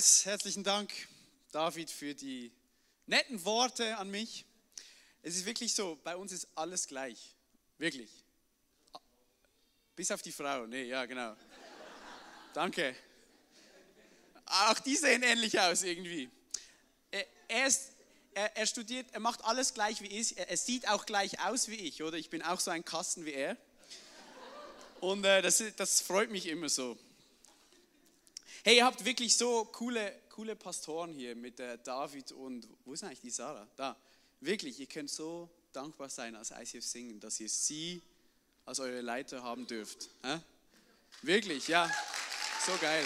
Yes, herzlichen Dank, David, für die netten Worte an mich. Es ist wirklich so, bei uns ist alles gleich. Wirklich. Bis auf die Frau. Nee, ja, genau. Danke. Auch die sehen ähnlich aus irgendwie. Er, ist, er, er, studiert, er macht alles gleich wie ich. Er, er, sieht auch gleich aus wie ich, oder? Ich bin auch so ein Kasten wie er. Und äh, das, das freut mich immer so. Hey, ihr habt wirklich so coole, coole Pastoren hier mit äh, David und, wo ist eigentlich die Sarah? Da. Wirklich, ihr könnt so dankbar sein als ICF Singen, dass ihr sie als eure Leiter haben dürft. Hä? Wirklich, ja. So geil.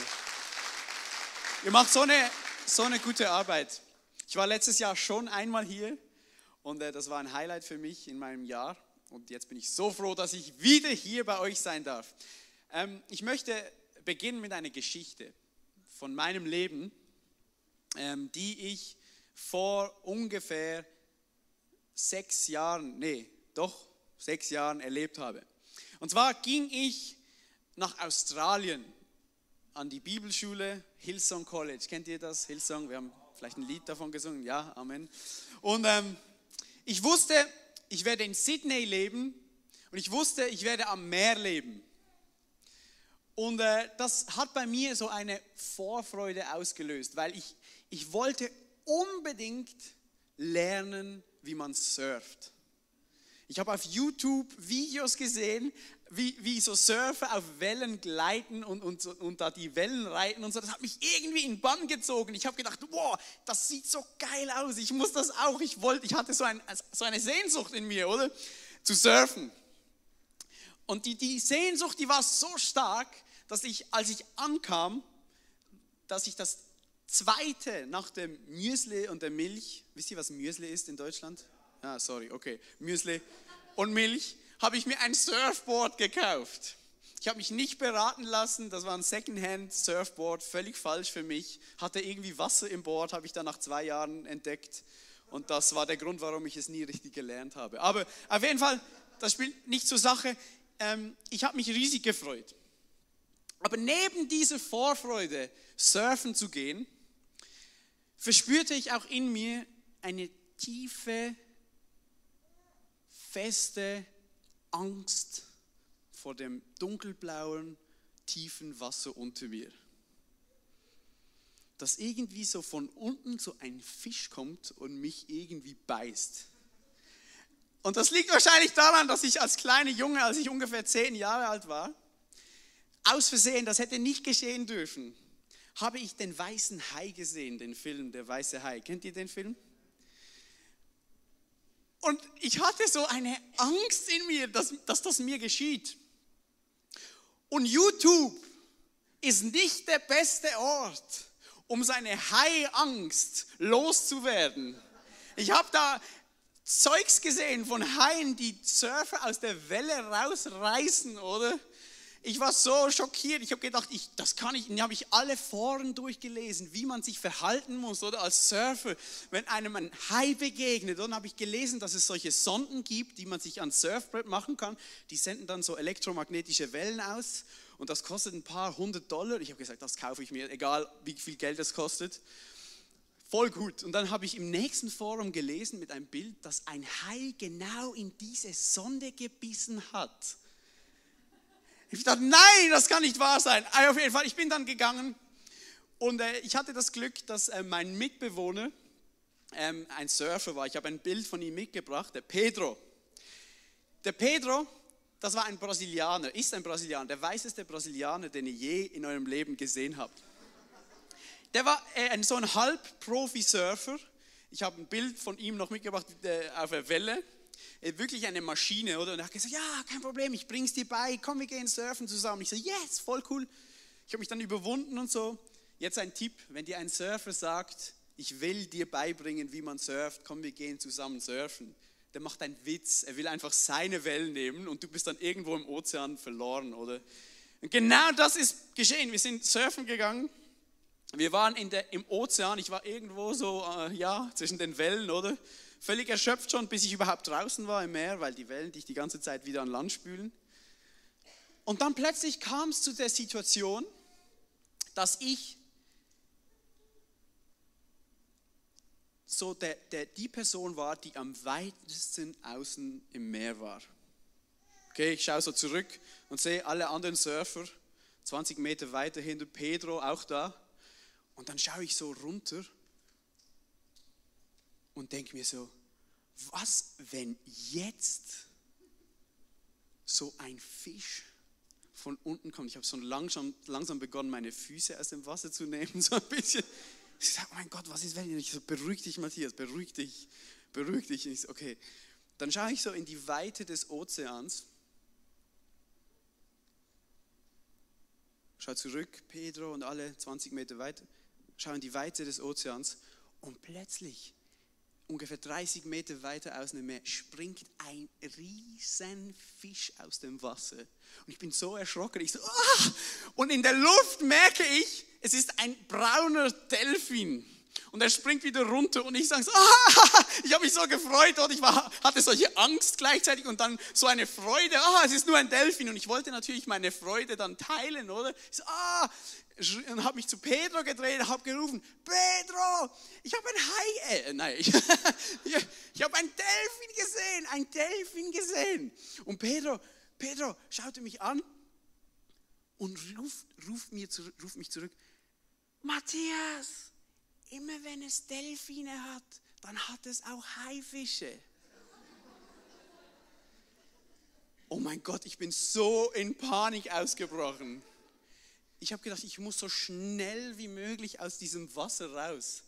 Ihr macht so eine, so eine gute Arbeit. Ich war letztes Jahr schon einmal hier und äh, das war ein Highlight für mich in meinem Jahr. Und jetzt bin ich so froh, dass ich wieder hier bei euch sein darf. Ähm, ich möchte beginnen mit einer Geschichte von meinem Leben, ähm, die ich vor ungefähr sechs Jahren, nee, doch sechs Jahren erlebt habe. Und zwar ging ich nach Australien an die Bibelschule Hillsong College. Kennt ihr das? Hillsong, wir haben vielleicht ein Lied davon gesungen. Ja, Amen. Und ähm, ich wusste, ich werde in Sydney leben und ich wusste, ich werde am Meer leben. Und äh, das hat bei mir so eine Vorfreude ausgelöst, weil ich, ich wollte unbedingt lernen, wie man surft. Ich habe auf YouTube Videos gesehen, wie, wie so Surfer auf Wellen gleiten und, und, und da die Wellen reiten und so. Das hat mich irgendwie in Bann gezogen. Ich habe gedacht, wow, das sieht so geil aus. Ich muss das auch. Ich wollte, ich hatte so, ein, so eine Sehnsucht in mir, oder? Zu surfen. Und die, die Sehnsucht, die war so stark, dass ich, als ich ankam, dass ich das zweite nach dem Müsli und der Milch, wisst ihr, was Müsli ist in Deutschland? Ah, sorry, okay, Müsli und Milch, habe ich mir ein Surfboard gekauft. Ich habe mich nicht beraten lassen, das war ein Secondhand-Surfboard, völlig falsch für mich. Hatte irgendwie Wasser im Board, habe ich dann nach zwei Jahren entdeckt. Und das war der Grund, warum ich es nie richtig gelernt habe. Aber auf jeden Fall, das spielt nicht zur Sache. Ähm, ich habe mich riesig gefreut. Aber neben dieser Vorfreude, surfen zu gehen, verspürte ich auch in mir eine tiefe, feste Angst vor dem dunkelblauen, tiefen Wasser unter mir. Dass irgendwie so von unten so ein Fisch kommt und mich irgendwie beißt. Und das liegt wahrscheinlich daran, dass ich als kleiner Junge, als ich ungefähr zehn Jahre alt war, aus Versehen, das hätte nicht geschehen dürfen, habe ich den weißen Hai gesehen, den Film Der weiße Hai. Kennt ihr den Film? Und ich hatte so eine Angst in mir, dass, dass das mir geschieht. Und YouTube ist nicht der beste Ort, um seine Hai-Angst loszuwerden. Ich habe da Zeugs gesehen von Haien, die Surfer aus der Welle rausreißen, oder? Ich war so schockiert. Ich habe gedacht, ich, das kann ich. Und habe ich alle Foren durchgelesen, wie man sich verhalten muss oder als Surfer, wenn einem ein Hai begegnet. Und dann habe ich gelesen, dass es solche Sonden gibt, die man sich ans Surfbrett machen kann. Die senden dann so elektromagnetische Wellen aus und das kostet ein paar hundert Dollar. Ich habe gesagt, das kaufe ich mir, egal wie viel Geld das kostet. Voll gut. Und dann habe ich im nächsten Forum gelesen mit einem Bild, dass ein Hai genau in diese Sonde gebissen hat. Ich dachte, nein, das kann nicht wahr sein. Aber auf jeden Fall, ich bin dann gegangen und äh, ich hatte das Glück, dass äh, mein Mitbewohner ähm, ein Surfer war. Ich habe ein Bild von ihm mitgebracht, der Pedro. Der Pedro, das war ein Brasilianer, ist ein Brasilianer, der weißeste Brasilianer, den ihr je in eurem Leben gesehen habt. Der war äh, so ein Halb-Profi-Surfer. Ich habe ein Bild von ihm noch mitgebracht äh, auf der Welle. Äh, wirklich eine Maschine, oder? Und er hat gesagt, ja, kein Problem, ich bring's dir bei, komm, wir gehen surfen zusammen. Ich so, yes, voll cool. Ich habe mich dann überwunden und so. Jetzt ein Tipp, wenn dir ein Surfer sagt, ich will dir beibringen, wie man surft, komm, wir gehen zusammen surfen. Der macht einen Witz, er will einfach seine Wellen nehmen und du bist dann irgendwo im Ozean verloren, oder? Und genau das ist geschehen. Wir sind surfen gegangen. Wir waren in der, im Ozean, ich war irgendwo so, äh, ja, zwischen den Wellen, oder? Völlig erschöpft schon, bis ich überhaupt draußen war im Meer, weil die Wellen dich die ganze Zeit wieder an Land spülen. Und dann plötzlich kam es zu der Situation, dass ich so der, der, die Person war, die am weitesten außen im Meer war. Okay, ich schaue so zurück und sehe alle anderen Surfer 20 Meter weiter hinter Pedro auch da. Und dann schaue ich so runter und denke mir so, was, wenn jetzt so ein Fisch von unten kommt? Ich habe so langsam, langsam begonnen, meine Füße aus dem Wasser zu nehmen, so ein bisschen. Ich sage, oh mein Gott, was ist, wenn ich so, beruhig dich, Matthias, beruhig dich, beruhig dich. Und ich so, okay. Dann schaue ich so in die Weite des Ozeans. Schau zurück, Pedro und alle 20 Meter weiter. Schau in die Weite des Ozeans. Und plötzlich ungefähr 30 Meter weiter aus dem Meer springt ein riesen Fisch aus dem Wasser. Und ich bin so erschrocken. Ich so, ah! Und in der Luft merke ich, es ist ein brauner Delfin. Und er springt wieder runter und ich sage so, ah, ich habe mich so gefreut und ich war, hatte solche Angst gleichzeitig und dann so eine Freude, ah, es ist nur ein Delfin und ich wollte natürlich meine Freude dann teilen, oder? Ich so, ah, und habe mich zu Pedro gedreht, habe gerufen, Pedro, ich habe ein Hai, äh, nein, ich, ich, habe ein Delfin gesehen, ein Delfin gesehen. Und Pedro, Pedro schaute mich an und ruft, ruft, mir ruft mich zurück, Matthias, immer wenn es Delfine hat, dann hat es auch Haifische. Oh mein Gott, ich bin so in Panik ausgebrochen. Ich habe gedacht, ich muss so schnell wie möglich aus diesem Wasser raus.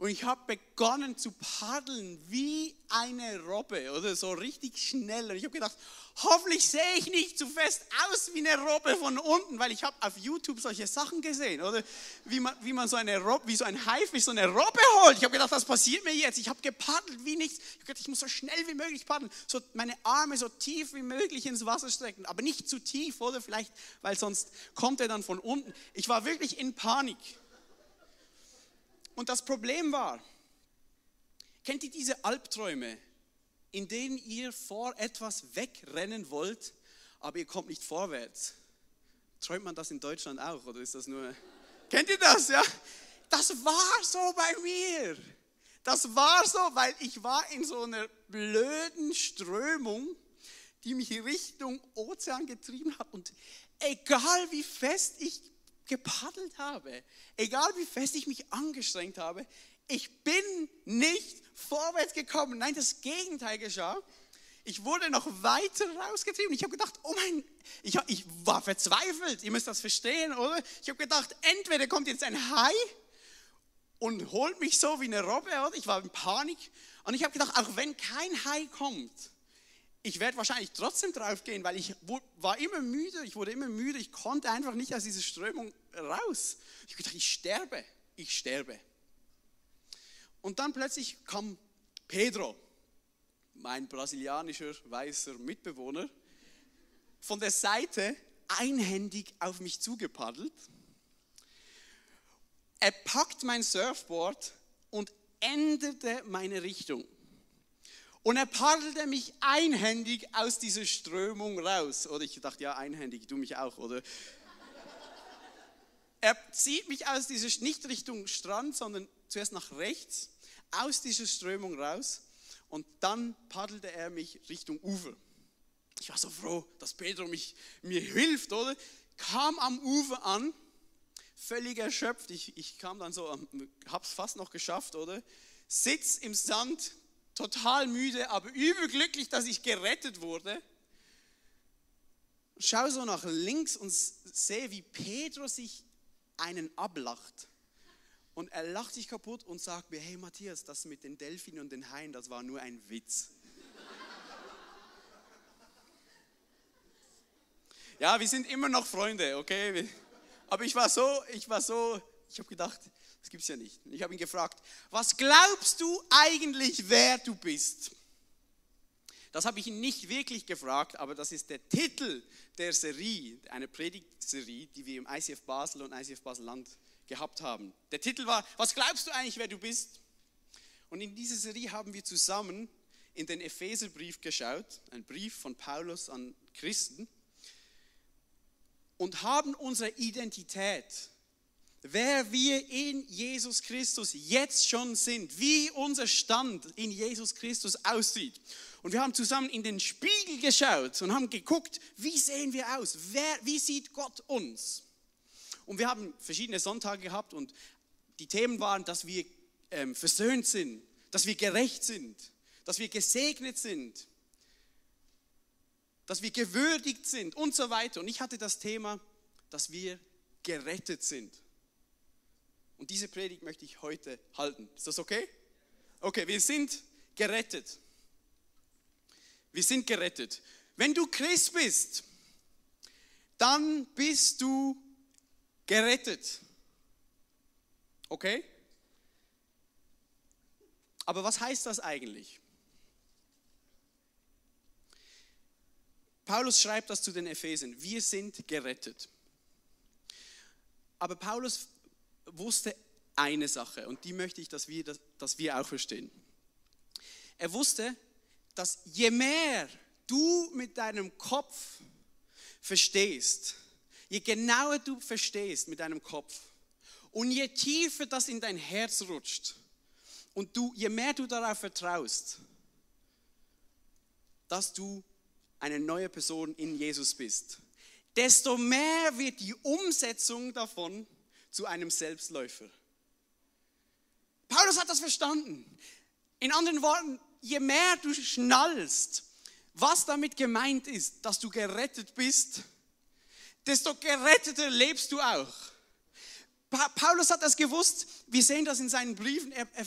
Und ich habe begonnen zu paddeln wie eine Robbe oder so richtig schnell. Und ich habe gedacht, hoffentlich sehe ich nicht zu fest aus wie eine Robbe von unten, weil ich habe auf YouTube solche Sachen gesehen, oder? Wie man, wie man so eine Robbe, wie so ein Haifisch so eine Robbe holt. Ich habe gedacht, was passiert mir jetzt? Ich habe gepaddelt wie nichts. Ich habe gedacht, ich muss so schnell wie möglich paddeln, so meine Arme so tief wie möglich ins Wasser strecken, aber nicht zu tief, oder? Vielleicht, weil sonst kommt er dann von unten. Ich war wirklich in Panik. Und das Problem war, kennt ihr diese Albträume, in denen ihr vor etwas wegrennen wollt, aber ihr kommt nicht vorwärts? Träumt man das in Deutschland auch oder ist das nur... Kennt ihr das, ja? Das war so bei mir. Das war so, weil ich war in so einer blöden Strömung, die mich Richtung Ozean getrieben hat. Und egal wie fest ich gepaddelt habe, egal wie fest ich mich angestrengt habe, ich bin nicht vorwärts gekommen. Nein, das Gegenteil geschah. Ich wurde noch weiter rausgetrieben. Ich habe gedacht, oh mein, ich, ich war verzweifelt. Ihr müsst das verstehen, oder? Ich habe gedacht, entweder kommt jetzt ein Hai und holt mich so wie eine Robbe, oder? Ich war in Panik. Und ich habe gedacht, auch wenn kein Hai kommt, ich werde wahrscheinlich trotzdem drauf gehen, weil ich war immer müde, ich wurde immer müde, ich konnte einfach nicht aus dieser Strömung raus. Ich gedacht, ich sterbe, ich sterbe. Und dann plötzlich kam Pedro, mein brasilianischer weißer Mitbewohner, von der Seite einhändig auf mich zugepaddelt. Er packt mein Surfboard und änderte meine Richtung. Und er paddelte mich einhändig aus dieser Strömung raus. Oder ich dachte, ja, einhändig, du mich auch, oder? Er zieht mich aus dieser, nicht Richtung Strand, sondern zuerst nach rechts, aus dieser Strömung raus. Und dann paddelte er mich Richtung Ufer. Ich war so froh, dass Pedro mich, mir hilft, oder? Kam am Ufer an, völlig erschöpft. Ich, ich kam dann so, hab's fast noch geschafft, oder? Sitz im Sand, total müde, aber überglücklich, dass ich gerettet wurde. Schau so nach links und sehe, wie Pedro sich einen ablacht. Und er lacht sich kaputt und sagt mir, hey Matthias, das mit den Delfinen und den Haien, das war nur ein Witz. Ja, wir sind immer noch Freunde, okay? Aber ich war so, ich war so, ich habe gedacht, das gibt es ja nicht. Ich habe ihn gefragt, was glaubst du eigentlich, wer du bist? Das habe ich ihn nicht wirklich gefragt, aber das ist der Titel der Serie, einer Predigtserie, die wir im ICF Basel und ICF Basel-Land gehabt haben. Der Titel war, was glaubst du eigentlich, wer du bist? Und in dieser Serie haben wir zusammen in den Epheserbrief geschaut, ein Brief von Paulus an Christen, und haben unsere Identität wer wir in Jesus Christus jetzt schon sind, wie unser Stand in Jesus Christus aussieht. Und wir haben zusammen in den Spiegel geschaut und haben geguckt, wie sehen wir aus? Wer, wie sieht Gott uns? Und wir haben verschiedene Sonntage gehabt und die Themen waren, dass wir ähm, versöhnt sind, dass wir gerecht sind, dass wir gesegnet sind, dass wir gewürdigt sind und so weiter. Und ich hatte das Thema, dass wir gerettet sind. Und diese Predigt möchte ich heute halten. Ist das okay? Okay, wir sind gerettet. Wir sind gerettet. Wenn du Christ bist, dann bist du gerettet. Okay? Aber was heißt das eigentlich? Paulus schreibt das zu den Ephesern. Wir sind gerettet. Aber Paulus wusste eine Sache und die möchte ich, dass wir, dass wir auch verstehen. Er wusste, dass je mehr du mit deinem Kopf verstehst, je genauer du verstehst mit deinem Kopf und je tiefer das in dein Herz rutscht und du, je mehr du darauf vertraust, dass du eine neue Person in Jesus bist, desto mehr wird die Umsetzung davon zu einem Selbstläufer. Paulus hat das verstanden. In anderen Worten, je mehr du schnallst, was damit gemeint ist, dass du gerettet bist, desto geretteter lebst du auch. Paulus hat das gewusst. Wir sehen das in seinen Briefen. Er, er,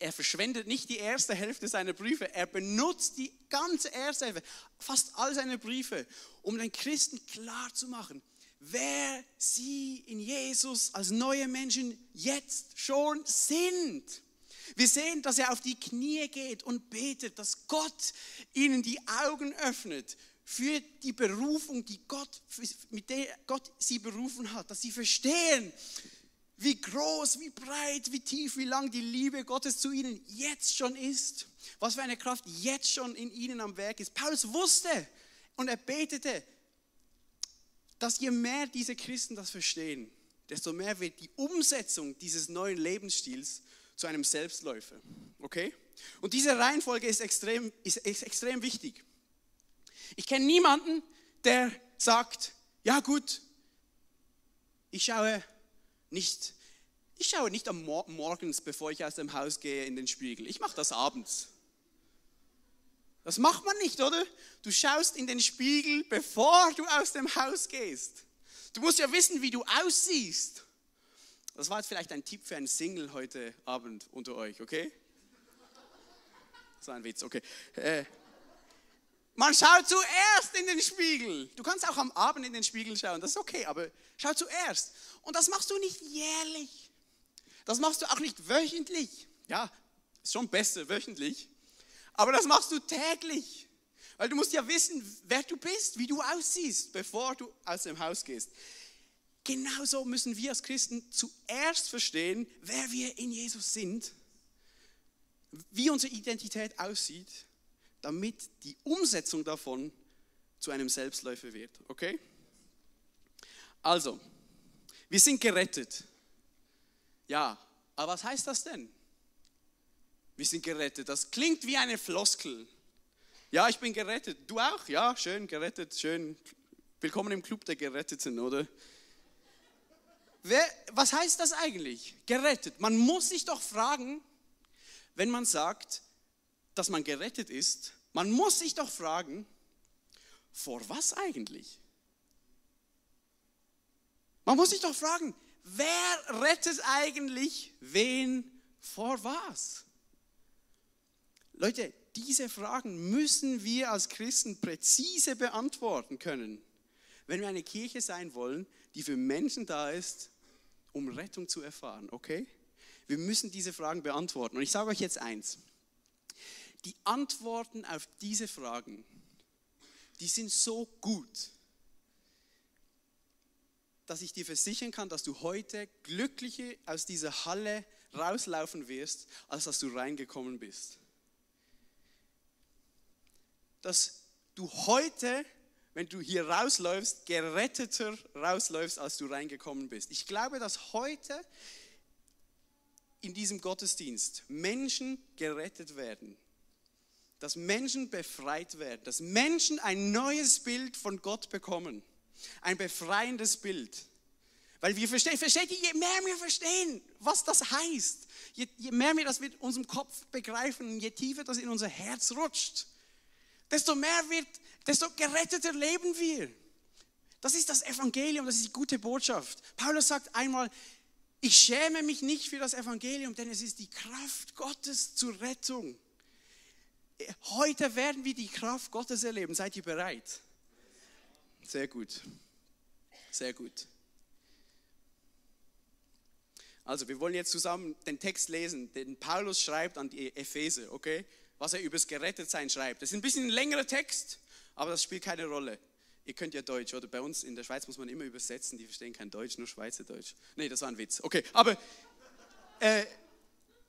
er, verschwendet nicht die erste Hälfte seiner Briefe. Er benutzt die ganze erste Hälfte, fast all seine Briefe, um den Christen klar zu machen, wer sie in Jesus als neue Menschen jetzt schon sind. Wir sehen, dass er auf die Knie geht und betet, dass Gott ihnen die Augen öffnet für die Berufung, die Gott, mit der Gott sie berufen hat, dass sie verstehen, wie groß, wie breit, wie tief, wie lang die Liebe Gottes zu ihnen jetzt schon ist, was für eine Kraft jetzt schon in ihnen am Werk ist. Paulus wusste und er betete, dass je mehr diese Christen das verstehen, desto mehr wird die Umsetzung dieses neuen Lebensstils zu einem Selbstläufer. Okay? Und diese Reihenfolge ist extrem, ist, extrem wichtig. Ich kenne niemanden, der sagt, ja gut, ich schaue nicht, ich schaue nicht am Mor morgens, bevor ich aus dem Haus gehe, in den Spiegel. Ich mache das abends. Das macht man nicht, oder? Du schaust in den Spiegel, bevor du aus dem Haus gehst. Du musst ja wissen, wie du aussiehst. Das war jetzt vielleicht ein Tipp für einen Single heute Abend unter euch, okay? Das war ein Witz, okay. Äh, man schaut zuerst in den Spiegel. Du kannst auch am Abend in den Spiegel schauen, das ist okay, aber schau zuerst. Und das machst du nicht jährlich. Das machst du auch nicht wöchentlich. Ja, ist schon besser wöchentlich. Aber das machst du täglich. Weil du musst ja wissen, wer du bist, wie du aussiehst, bevor du aus dem Haus gehst. Genauso müssen wir als Christen zuerst verstehen, wer wir in Jesus sind, wie unsere Identität aussieht, damit die Umsetzung davon zu einem Selbstläufer wird. Okay? Also, wir sind gerettet. Ja, aber was heißt das denn? Wir sind gerettet. Das klingt wie eine Floskel. Ja, ich bin gerettet. Du auch? Ja, schön, gerettet, schön. Willkommen im Club der Geretteten, oder? Wer, was heißt das eigentlich? Gerettet. Man muss sich doch fragen, wenn man sagt, dass man gerettet ist, man muss sich doch fragen, vor was eigentlich? Man muss sich doch fragen, wer rettet eigentlich wen vor was? Leute, diese Fragen müssen wir als Christen präzise beantworten können, wenn wir eine Kirche sein wollen, die für Menschen da ist, um Rettung zu erfahren, okay? Wir müssen diese Fragen beantworten. Und ich sage euch jetzt eins. Die Antworten auf diese Fragen, die sind so gut, dass ich dir versichern kann, dass du heute glücklicher aus dieser Halle rauslaufen wirst, als dass du reingekommen bist dass du heute wenn du hier rausläufst, geretteter rausläufst, als du reingekommen bist. Ich glaube, dass heute in diesem Gottesdienst Menschen gerettet werden, dass Menschen befreit werden, dass Menschen ein neues Bild von Gott bekommen, ein befreiendes Bild. Weil wir verstehen, versteht ihr, je mehr wir verstehen, was das heißt, je, je mehr wir das mit unserem Kopf begreifen, je tiefer das in unser Herz rutscht, desto mehr wird, desto geretteter leben wir. Das ist das Evangelium, das ist die gute Botschaft. Paulus sagt einmal, ich schäme mich nicht für das Evangelium, denn es ist die Kraft Gottes zur Rettung. Heute werden wir die Kraft Gottes erleben. Seid ihr bereit? Sehr gut. Sehr gut. Also, wir wollen jetzt zusammen den Text lesen, den Paulus schreibt an die Epheser, okay? Was er übers Gerettetsein schreibt. Das ist ein bisschen ein längerer Text, aber das spielt keine Rolle. Ihr könnt ja Deutsch, oder? Bei uns in der Schweiz muss man immer übersetzen, die verstehen kein Deutsch, nur Schweizerdeutsch. Nee, das war ein Witz. Okay, aber äh,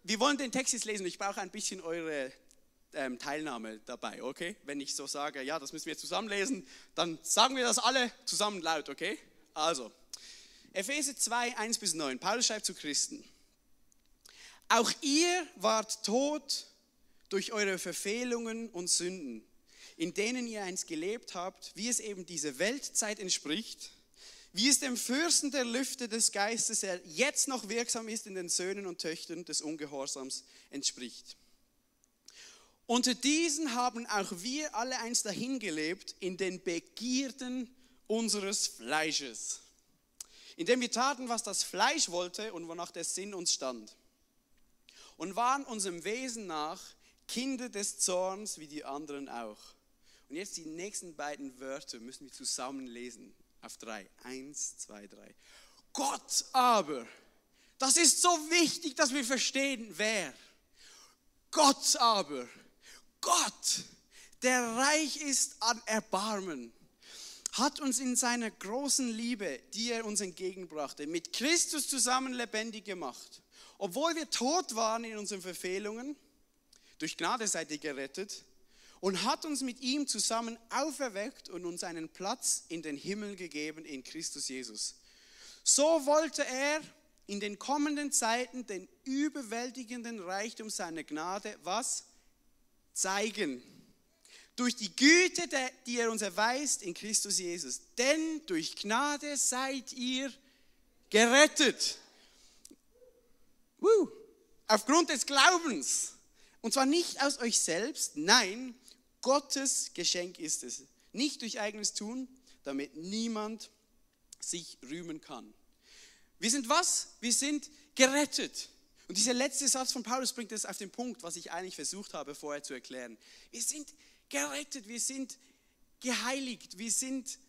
wir wollen den Text jetzt lesen. Ich brauche ein bisschen eure ähm, Teilnahme dabei, okay? Wenn ich so sage, ja, das müssen wir zusammenlesen, dann sagen wir das alle zusammen laut, okay? Also, Epheser 2, 1 bis 9. Paulus schreibt zu Christen. Auch ihr wart tot durch eure Verfehlungen und Sünden, in denen ihr einst gelebt habt, wie es eben dieser Weltzeit entspricht, wie es dem Fürsten der Lüfte des Geistes, der jetzt noch wirksam ist in den Söhnen und Töchtern des Ungehorsams, entspricht. Unter diesen haben auch wir alle einst dahingelebt in den Begierden unseres Fleisches indem wir taten, was das Fleisch wollte und wonach der Sinn uns stand. Und waren unserem Wesen nach Kinder des Zorns wie die anderen auch. Und jetzt die nächsten beiden Wörter müssen wir zusammen lesen. Auf drei. Eins, zwei, drei. Gott aber, das ist so wichtig, dass wir verstehen, wer. Gott aber, Gott, der reich ist an Erbarmen hat uns in seiner großen Liebe, die er uns entgegenbrachte, mit Christus zusammen lebendig gemacht. Obwohl wir tot waren in unseren Verfehlungen, durch Gnade seid ihr gerettet, und hat uns mit ihm zusammen auferweckt und uns einen Platz in den Himmel gegeben in Christus Jesus. So wollte er in den kommenden Zeiten den überwältigenden Reichtum seiner Gnade was zeigen durch die Güte, die er uns erweist in Christus Jesus. Denn durch Gnade seid ihr gerettet. Woo. Aufgrund des Glaubens. Und zwar nicht aus euch selbst, nein, Gottes Geschenk ist es. Nicht durch eigenes Tun, damit niemand sich rühmen kann. Wir sind was? Wir sind gerettet. Und dieser letzte Satz von Paulus bringt es auf den Punkt, was ich eigentlich versucht habe vorher zu erklären. Wir sind gerettet wir sind geheiligt, wir sind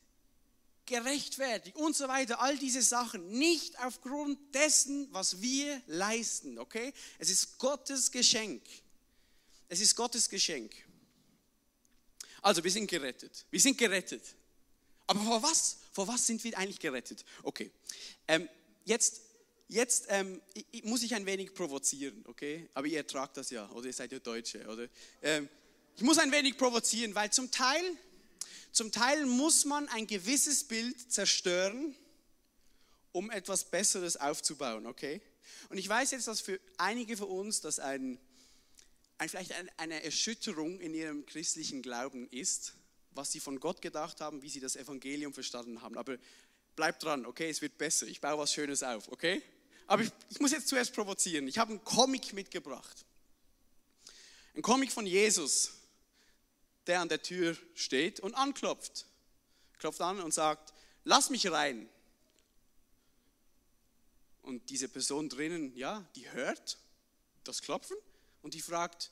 gerechtfertigt und so weiter. All diese Sachen nicht aufgrund dessen, was wir leisten, okay? Es ist Gottes Geschenk. Es ist Gottes Geschenk. Also, wir sind gerettet. Wir sind gerettet. Aber vor was? Vor was sind wir eigentlich gerettet? Okay. Ähm, jetzt jetzt ähm, ich, muss ich ein wenig provozieren, okay? Aber ihr ertragt das ja, oder ihr seid ja Deutsche, oder? Ähm, ich muss ein wenig provozieren, weil zum Teil, zum Teil muss man ein gewisses Bild zerstören, um etwas Besseres aufzubauen, okay? Und ich weiß jetzt, dass für einige von uns das ein, ein, vielleicht eine Erschütterung in ihrem christlichen Glauben ist, was sie von Gott gedacht haben, wie sie das Evangelium verstanden haben. Aber bleibt dran, okay? Es wird besser. Ich baue was Schönes auf, okay? Aber ich, ich muss jetzt zuerst provozieren. Ich habe einen Comic mitgebracht. Ein Comic von Jesus der an der Tür steht und anklopft. Klopft an und sagt, lass mich rein. Und diese Person drinnen, ja, die hört das Klopfen und die fragt,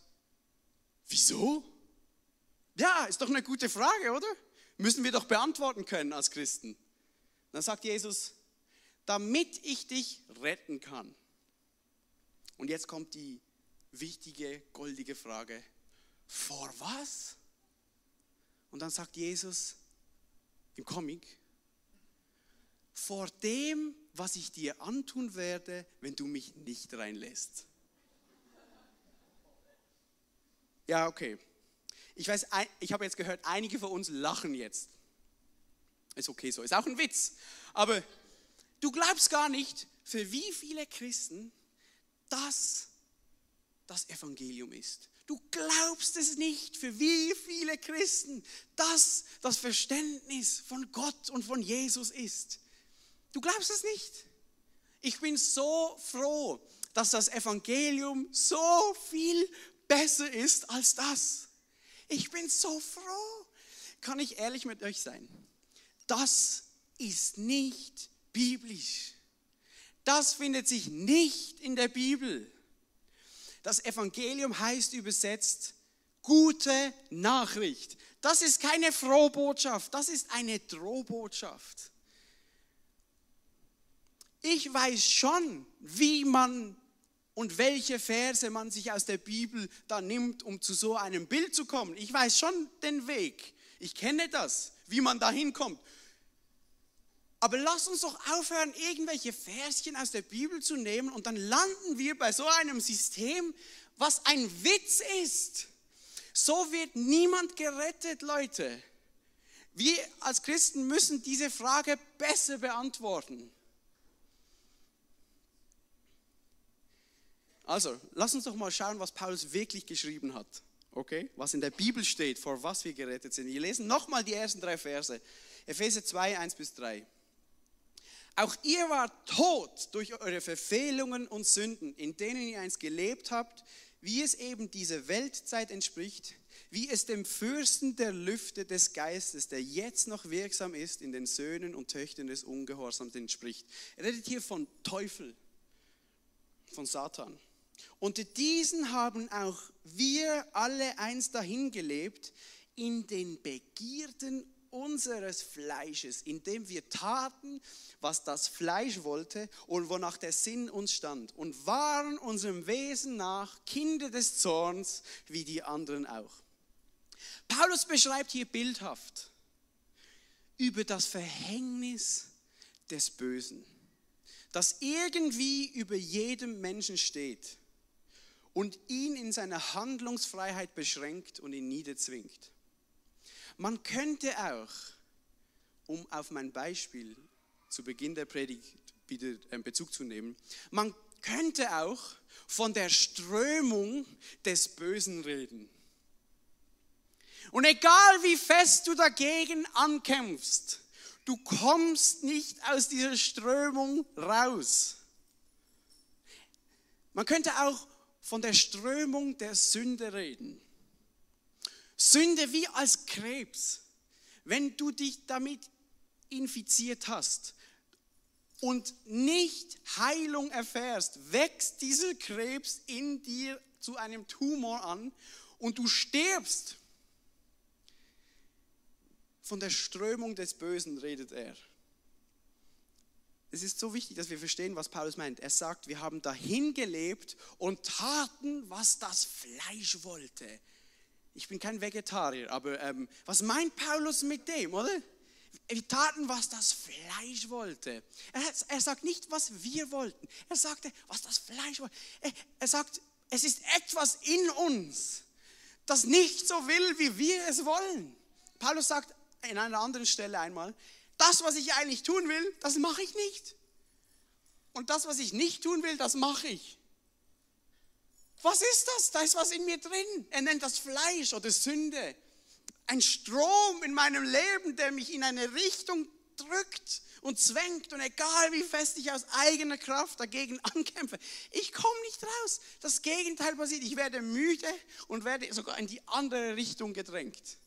wieso? Ja, ist doch eine gute Frage, oder? Müssen wir doch beantworten können als Christen. Dann sagt Jesus, damit ich dich retten kann. Und jetzt kommt die wichtige, goldige Frage, vor was? Und dann sagt Jesus im Comic, vor dem, was ich dir antun werde, wenn du mich nicht reinlässt. Ja, okay. Ich weiß, ich habe jetzt gehört, einige von uns lachen jetzt. Ist okay so, ist auch ein Witz. Aber du glaubst gar nicht, für wie viele Christen das das Evangelium ist. Du glaubst es nicht, für wie viele Christen das das Verständnis von Gott und von Jesus ist. Du glaubst es nicht. Ich bin so froh, dass das Evangelium so viel besser ist als das. Ich bin so froh. Kann ich ehrlich mit euch sein? Das ist nicht biblisch. Das findet sich nicht in der Bibel. Das Evangelium heißt übersetzt gute Nachricht. Das ist keine Frohbotschaft, das ist eine Drohbotschaft. Ich weiß schon, wie man und welche Verse man sich aus der Bibel da nimmt, um zu so einem Bild zu kommen. Ich weiß schon den Weg. Ich kenne das, wie man da hinkommt. Aber lass uns doch aufhören, irgendwelche Verschen aus der Bibel zu nehmen und dann landen wir bei so einem System, was ein Witz ist. So wird niemand gerettet, Leute. Wir als Christen müssen diese Frage besser beantworten. Also, lass uns doch mal schauen, was Paulus wirklich geschrieben hat. Okay? Was in der Bibel steht, vor was wir gerettet sind. Wir lesen nochmal die ersten drei Verse. Epheser 2, 1 bis 3. Auch ihr wart tot durch eure Verfehlungen und Sünden, in denen ihr einst gelebt habt, wie es eben dieser Weltzeit entspricht, wie es dem Fürsten der Lüfte des Geistes, der jetzt noch wirksam ist, in den Söhnen und Töchtern des Ungehorsams entspricht. Er redet hier von Teufel, von Satan. Unter diesen haben auch wir alle einst dahin gelebt, in den Begierden unseres Fleisches, indem wir taten, was das Fleisch wollte und wonach der Sinn uns stand und waren unserem Wesen nach Kinder des Zorns wie die anderen auch. Paulus beschreibt hier bildhaft über das Verhängnis des Bösen, das irgendwie über jedem Menschen steht und ihn in seiner Handlungsfreiheit beschränkt und ihn niederzwingt. Man könnte auch, um auf mein Beispiel zu Beginn der Predigt wieder Bezug zu nehmen, man könnte auch von der Strömung des Bösen reden. Und egal wie fest du dagegen ankämpfst, du kommst nicht aus dieser Strömung raus. Man könnte auch von der Strömung der Sünde reden. Sünde wie als Krebs. Wenn du dich damit infiziert hast und nicht Heilung erfährst, wächst dieser Krebs in dir zu einem Tumor an und du stirbst. Von der Strömung des Bösen redet er. Es ist so wichtig, dass wir verstehen, was Paulus meint. Er sagt, wir haben dahin gelebt und taten, was das Fleisch wollte. Ich bin kein Vegetarier, aber ähm, was meint Paulus mit dem, oder? Wir taten, was das Fleisch wollte. Er, er, sagt nicht, was wir wollten. Er sagte, was das Fleisch wollte. Er, er sagt, es ist etwas in uns, das nicht so will, wie wir es wollen. Paulus sagt in einer anderen Stelle einmal, das, was ich eigentlich tun will, das mache ich nicht. Und das, was ich nicht tun will, das mache ich. Was ist das? Da ist was in mir drin. Er nennt das Fleisch oder Sünde. Ein Strom in meinem Leben, der mich in eine Richtung drückt und zwängt. Und egal wie fest ich aus eigener Kraft dagegen ankämpfe, ich komme nicht raus. Das Gegenteil passiert. Ich werde müde und werde sogar in die andere Richtung gedrängt.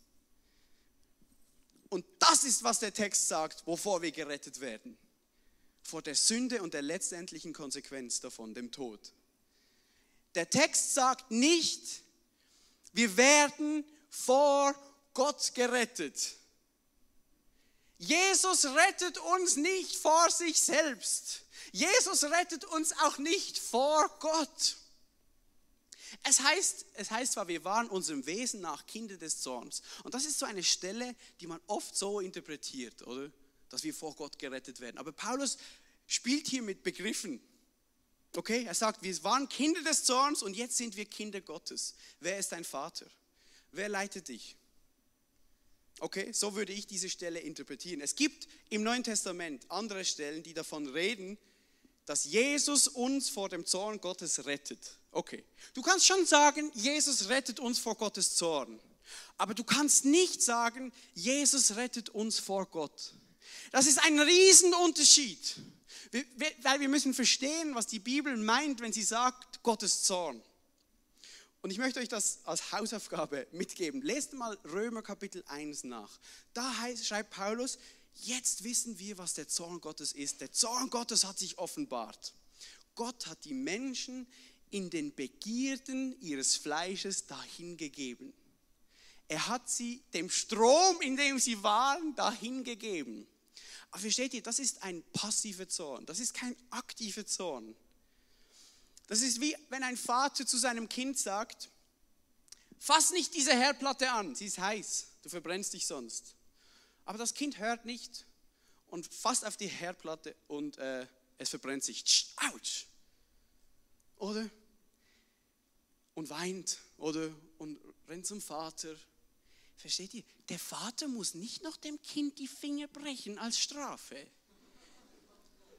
Und das ist, was der Text sagt, wovor wir gerettet werden. Vor der Sünde und der letztendlichen Konsequenz davon, dem Tod. Der Text sagt nicht, wir werden vor Gott gerettet. Jesus rettet uns nicht vor sich selbst. Jesus rettet uns auch nicht vor Gott. Es heißt, es heißt zwar, wir waren unserem Wesen nach Kinder des Zorns. Und das ist so eine Stelle, die man oft so interpretiert, oder? Dass wir vor Gott gerettet werden. Aber Paulus spielt hier mit Begriffen. Okay, er sagt, wir waren Kinder des Zorns und jetzt sind wir Kinder Gottes. Wer ist dein Vater? Wer leitet dich? Okay, so würde ich diese Stelle interpretieren. Es gibt im Neuen Testament andere Stellen, die davon reden, dass Jesus uns vor dem Zorn Gottes rettet. Okay, du kannst schon sagen, Jesus rettet uns vor Gottes Zorn. Aber du kannst nicht sagen, Jesus rettet uns vor Gott. Das ist ein Riesenunterschied. Weil wir müssen verstehen, was die Bibel meint, wenn sie sagt, Gottes Zorn. Und ich möchte euch das als Hausaufgabe mitgeben. Lest mal Römer Kapitel 1 nach. Da heißt, schreibt Paulus, jetzt wissen wir, was der Zorn Gottes ist. Der Zorn Gottes hat sich offenbart. Gott hat die Menschen in den Begierden ihres Fleisches dahingegeben. Er hat sie dem Strom, in dem sie waren, dahingegeben. Aber versteht ihr, das ist ein passiver Zorn. Das ist kein aktiver Zorn. Das ist wie wenn ein Vater zu seinem Kind sagt, fass nicht diese Herdplatte an, sie ist heiß, du verbrennst dich sonst. Aber das Kind hört nicht und fasst auf die Herdplatte und äh, es verbrennt sich. Autsch! Oder? Und weint, oder? Und rennt zum Vater. Versteht ihr? Der Vater muss nicht noch dem Kind die Finger brechen als Strafe.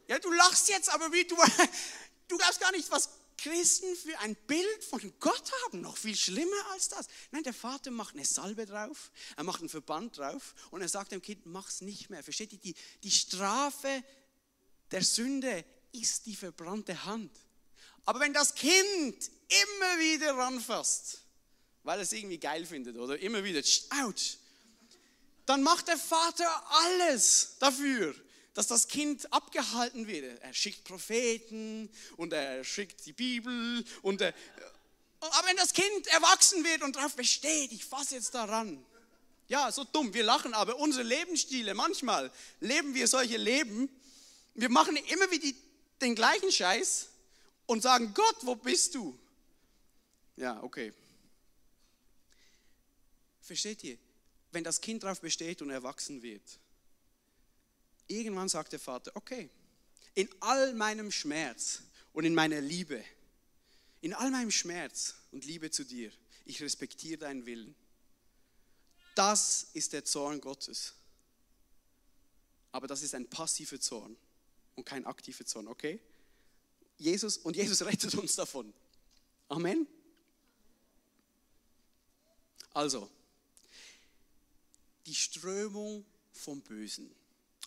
Ja, du lachst jetzt, aber wie du, du glaubst gar nicht, was Christen für ein Bild von Gott haben, noch viel schlimmer als das. Nein, der Vater macht eine Salbe drauf, er macht einen Verband drauf. Und er sagt dem Kind, mach's nicht mehr. Versteht ihr, die, die Strafe der Sünde ist die verbrannte Hand. Aber wenn das Kind immer wieder ranfasst, weil es irgendwie geil findet oder? Immer wieder, ouch, dann macht der Vater alles dafür, dass das Kind abgehalten wird. Er schickt Propheten und er schickt die Bibel und er, aber wenn das Kind erwachsen wird und darauf besteht, ich fasse jetzt daran. Ja, so dumm, wir lachen, aber unsere Lebensstile, manchmal leben wir solche Leben, wir machen immer wieder den gleichen Scheiß und sagen, Gott, wo bist du? Ja, okay. Versteht ihr? Wenn das Kind darauf besteht und erwachsen wird, irgendwann sagt der Vater, okay, in all meinem Schmerz und in meiner Liebe, in all meinem Schmerz und Liebe zu dir, ich respektiere deinen Willen. Das ist der Zorn Gottes. Aber das ist ein passiver Zorn und kein aktiver Zorn, okay? Jesus und Jesus rettet uns davon. Amen. Also, die Strömung vom Bösen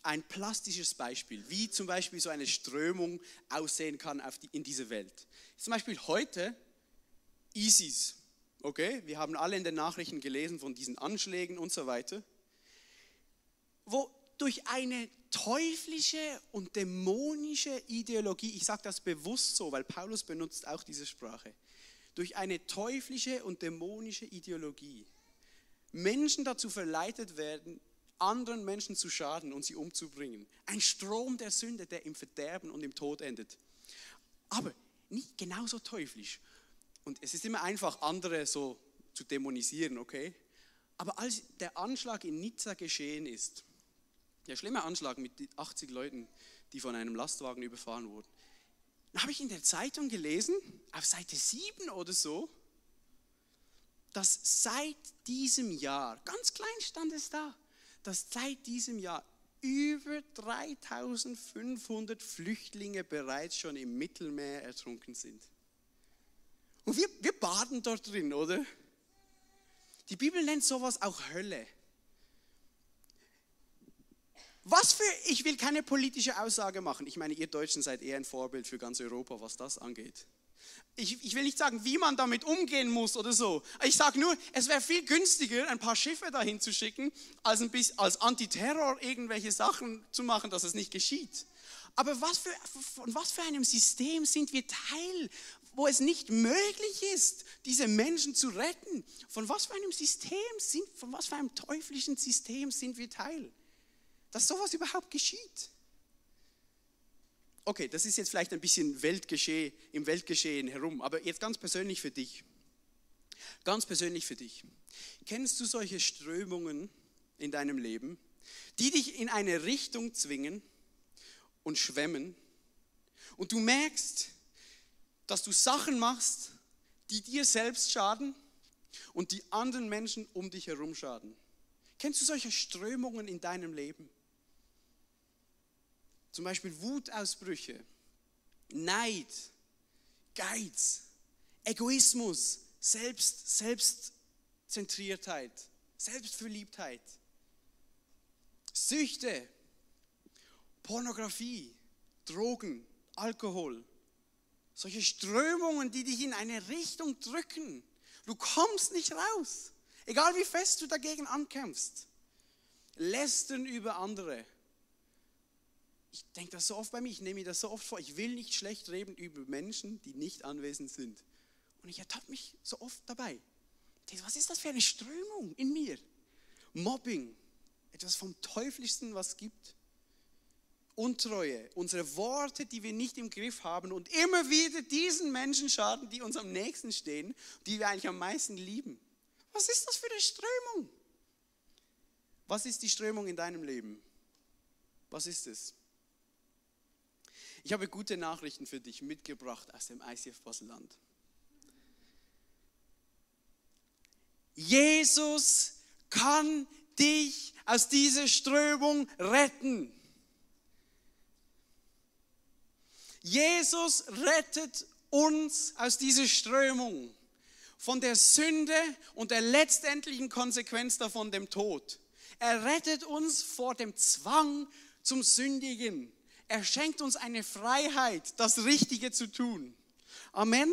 ein plastisches Beispiel, wie zum Beispiel so eine Strömung aussehen kann die, in dieser Welt. Zum Beispiel heute ISIS. Okay, wir haben alle in den Nachrichten gelesen von diesen Anschlägen und so weiter, wo durch eine teuflische und dämonische Ideologie, ich sage das bewusst so, weil Paulus benutzt auch diese Sprache, durch eine teuflische und dämonische Ideologie Menschen dazu verleitet werden, anderen Menschen zu schaden und sie umzubringen. Ein Strom der Sünde, der im Verderben und im Tod endet. Aber nicht genauso teuflisch. Und es ist immer einfach, andere so zu dämonisieren, okay? Aber als der Anschlag in Nizza geschehen ist, der schlimme Anschlag mit 80 Leuten, die von einem Lastwagen überfahren wurden, habe ich in der Zeitung gelesen, auf Seite 7 oder so, dass seit diesem Jahr, ganz klein stand es da, dass seit diesem Jahr über 3500 Flüchtlinge bereits schon im Mittelmeer ertrunken sind. Und wir, wir baden dort drin, oder? Die Bibel nennt sowas auch Hölle. Was für, ich will keine politische Aussage machen. Ich meine, ihr Deutschen seid eher ein Vorbild für ganz Europa, was das angeht ich, ich will nicht sagen, wie man damit umgehen muss oder so. Ich sage nur, es wäre viel günstiger, ein paar Schiffe dahin zu schicken, als, ein bisschen, als Antiterror irgendwelche Sachen zu machen, dass es nicht geschieht. Aber was für, von was für einem System sind wir Teil, wo es nicht möglich ist, diese Menschen zu retten? Von was für einem System sind, von was für einem teuflischen System sind wir Teil? Dass sowas überhaupt geschieht. Okay, das ist jetzt vielleicht ein bisschen Weltgeschehen, im Weltgeschehen herum, aber jetzt ganz persönlich für dich. Ganz persönlich für dich. Kennst du solche Strömungen in deinem Leben, die dich in eine Richtung zwingen und schwemmen und du merkst, dass du Sachen machst, die dir selbst schaden und die anderen Menschen um dich herum schaden? Kennst du solche Strömungen in deinem Leben? Zum Beispiel Wutausbrüche, Neid, Geiz, Egoismus, Selbst, Selbstzentriertheit, Selbstverliebtheit, Süchte, Pornografie, Drogen, Alkohol. Solche Strömungen, die dich in eine Richtung drücken. Du kommst nicht raus. Egal wie fest du dagegen ankämpfst. Lästern über andere. Ich denke das so oft bei mir, ich nehme mir das so oft vor. Ich will nicht schlecht reden über Menschen, die nicht anwesend sind. Und ich ertappe mich so oft dabei. Was ist das für eine Strömung in mir? Mobbing, etwas vom Teuflischsten, was es gibt. Untreue, unsere Worte, die wir nicht im Griff haben und immer wieder diesen Menschen schaden, die uns am nächsten stehen, die wir eigentlich am meisten lieben. Was ist das für eine Strömung? Was ist die Strömung in deinem Leben? Was ist es? Ich habe gute Nachrichten für dich mitgebracht aus dem ICF Baselland. Jesus kann dich aus dieser Strömung retten. Jesus rettet uns aus dieser Strömung von der Sünde und der letztendlichen Konsequenz davon, dem Tod. Er rettet uns vor dem Zwang zum Sündigen. Er schenkt uns eine Freiheit, das Richtige zu tun. Amen.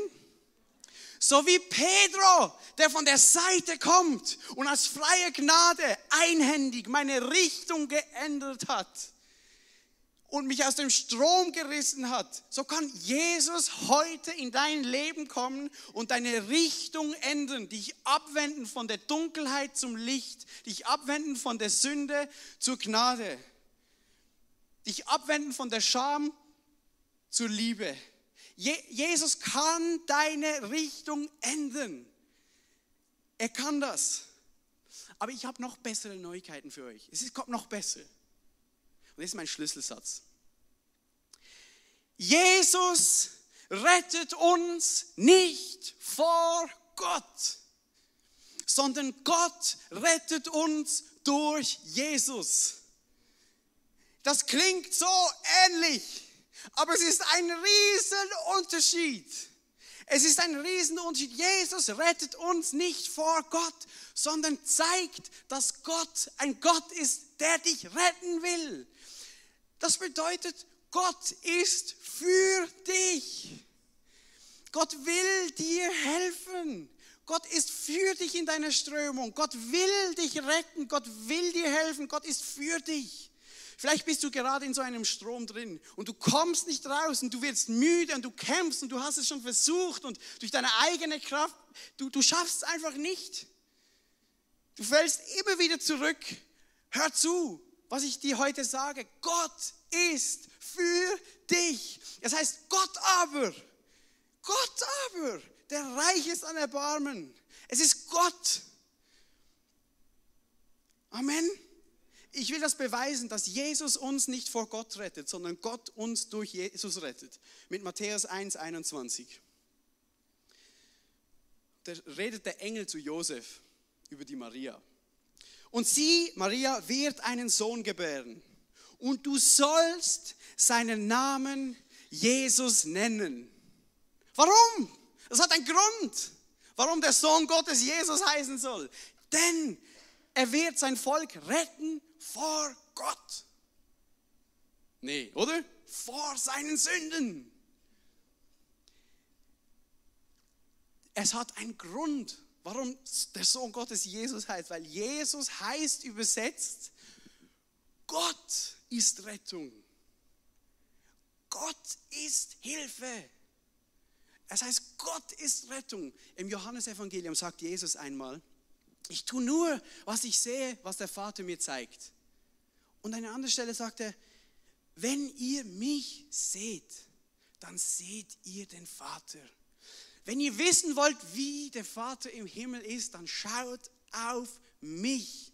So wie Pedro, der von der Seite kommt und aus freier Gnade einhändig meine Richtung geändert hat und mich aus dem Strom gerissen hat, so kann Jesus heute in dein Leben kommen und deine Richtung ändern, dich abwenden von der Dunkelheit zum Licht, dich abwenden von der Sünde zur Gnade, dich abwenden von der Scham zur Liebe. Jesus kann deine Richtung ändern. Er kann das. Aber ich habe noch bessere Neuigkeiten für euch. Es kommt noch besser. Und das ist mein Schlüsselsatz. Jesus rettet uns nicht vor Gott, sondern Gott rettet uns durch Jesus. Das klingt so ähnlich, aber es ist ein Riesenunterschied. Es ist ein Riesenunterschied. Jesus rettet uns nicht vor Gott, sondern zeigt, dass Gott ein Gott ist, der dich retten will. Das bedeutet, Gott ist für dich. Gott will dir helfen. Gott ist für dich in deiner Strömung. Gott will dich retten. Gott will dir helfen. Gott ist für dich. Vielleicht bist du gerade in so einem Strom drin und du kommst nicht raus und du wirst müde und du kämpfst und du hast es schon versucht und durch deine eigene Kraft, du, du schaffst es einfach nicht. Du fällst immer wieder zurück. Hör zu, was ich dir heute sage. Gott ist für dich. Das heißt, Gott aber, Gott aber, der reich ist an Erbarmen. Es ist Gott. Amen. Ich will das beweisen, dass Jesus uns nicht vor Gott rettet, sondern Gott uns durch Jesus rettet. Mit Matthäus 1, 21. Da redet der Engel zu Josef über die Maria. Und sie, Maria, wird einen Sohn gebären. Und du sollst seinen Namen Jesus nennen. Warum? Das hat einen Grund, warum der Sohn Gottes Jesus heißen soll. Denn er wird sein Volk retten vor Gott. Nee, oder? Vor seinen Sünden. Es hat einen Grund, warum der Sohn Gottes Jesus heißt. Weil Jesus heißt übersetzt, Gott ist Rettung. Gott ist Hilfe. Es heißt, Gott ist Rettung. Im Johannesevangelium sagt Jesus einmal, ich tue nur, was ich sehe, was der Vater mir zeigt. Und an einer anderen Stelle sagt er, wenn ihr mich seht, dann seht ihr den Vater. Wenn ihr wissen wollt, wie der Vater im Himmel ist, dann schaut auf mich.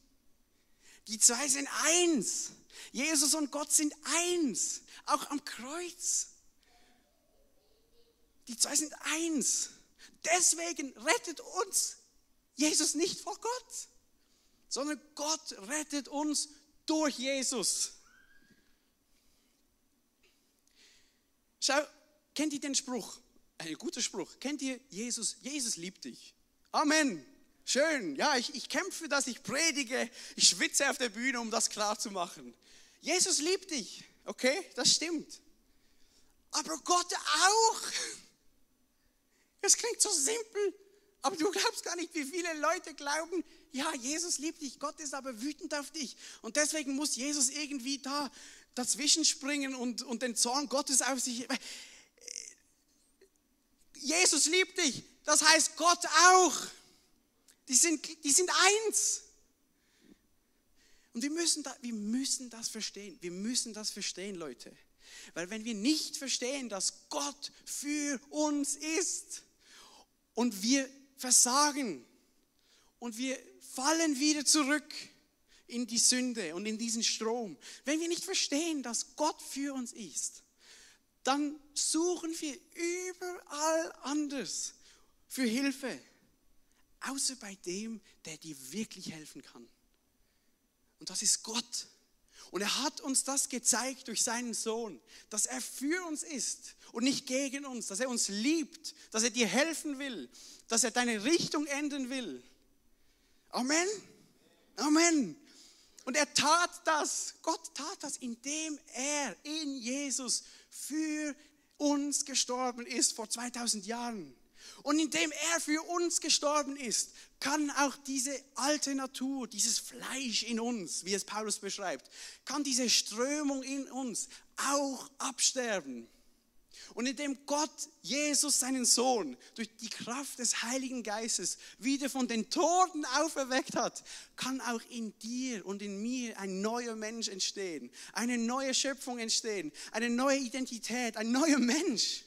Die zwei sind eins. Jesus und Gott sind eins, auch am Kreuz. Die zwei sind eins. Deswegen rettet uns Jesus nicht vor Gott, sondern Gott rettet uns durch Jesus. Schau, kennt ihr den Spruch? Ein guter Spruch. Kennt ihr Jesus? Jesus liebt dich. Amen. Schön. Ja, ich, ich kämpfe, dass ich predige. Ich schwitze auf der Bühne, um das klar zu machen. Jesus liebt dich. Okay, das stimmt. Aber Gott auch. Es klingt so simpel, aber du glaubst gar nicht, wie viele Leute glauben, ja, Jesus liebt dich, Gott ist aber wütend auf dich. Und deswegen muss Jesus irgendwie da dazwischen springen und, und den Zorn Gottes auf sich. Jesus liebt dich, das heißt Gott auch. Die sind, die sind eins. Und wir müssen, da, wir müssen das verstehen. Wir müssen das verstehen, Leute. Weil wenn wir nicht verstehen, dass Gott für uns ist und wir versagen und wir fallen wieder zurück in die Sünde und in diesen Strom, wenn wir nicht verstehen, dass Gott für uns ist, dann suchen wir überall anders für Hilfe, außer bei dem, der dir wirklich helfen kann. Und das ist Gott. Und er hat uns das gezeigt durch seinen Sohn, dass er für uns ist und nicht gegen uns, dass er uns liebt, dass er dir helfen will, dass er deine Richtung ändern will. Amen. Amen. Und er tat das, Gott tat das, indem er in Jesus für uns gestorben ist vor 2000 Jahren. Und indem er für uns gestorben ist, kann auch diese alte Natur, dieses Fleisch in uns, wie es Paulus beschreibt, kann diese Strömung in uns auch absterben. Und indem Gott Jesus, seinen Sohn, durch die Kraft des Heiligen Geistes wieder von den Toten auferweckt hat, kann auch in dir und in mir ein neuer Mensch entstehen, eine neue Schöpfung entstehen, eine neue Identität, ein neuer Mensch.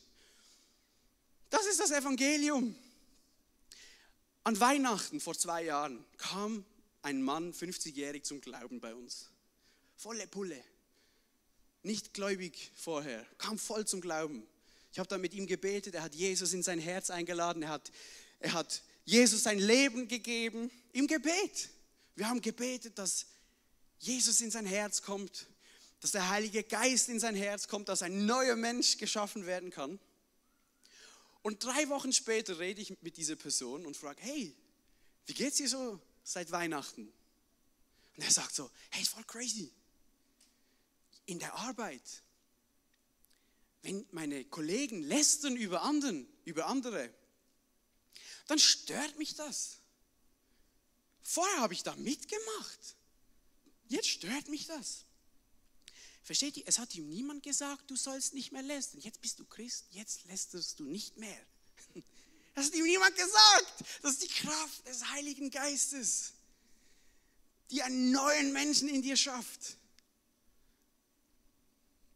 Das ist das Evangelium. An Weihnachten vor zwei Jahren kam ein Mann, 50-jährig, zum Glauben bei uns. Volle Pulle nicht gläubig vorher, kam voll zum Glauben. Ich habe dann mit ihm gebetet, er hat Jesus in sein Herz eingeladen, er hat, er hat Jesus sein Leben gegeben im Gebet. Wir haben gebetet, dass Jesus in sein Herz kommt, dass der Heilige Geist in sein Herz kommt, dass ein neuer Mensch geschaffen werden kann. Und drei Wochen später rede ich mit dieser Person und frage, hey, wie geht's dir so seit Weihnachten? Und er sagt so, hey, ist voll crazy in der Arbeit, wenn meine Kollegen lästern über anderen, über andere, dann stört mich das. Vorher habe ich da mitgemacht. Jetzt stört mich das. Versteht ihr? Es hat ihm niemand gesagt, du sollst nicht mehr lästern. Jetzt bist du Christ, jetzt lästerst du nicht mehr. Das hat ihm niemand gesagt. Das ist die Kraft des Heiligen Geistes, die einen neuen Menschen in dir schafft.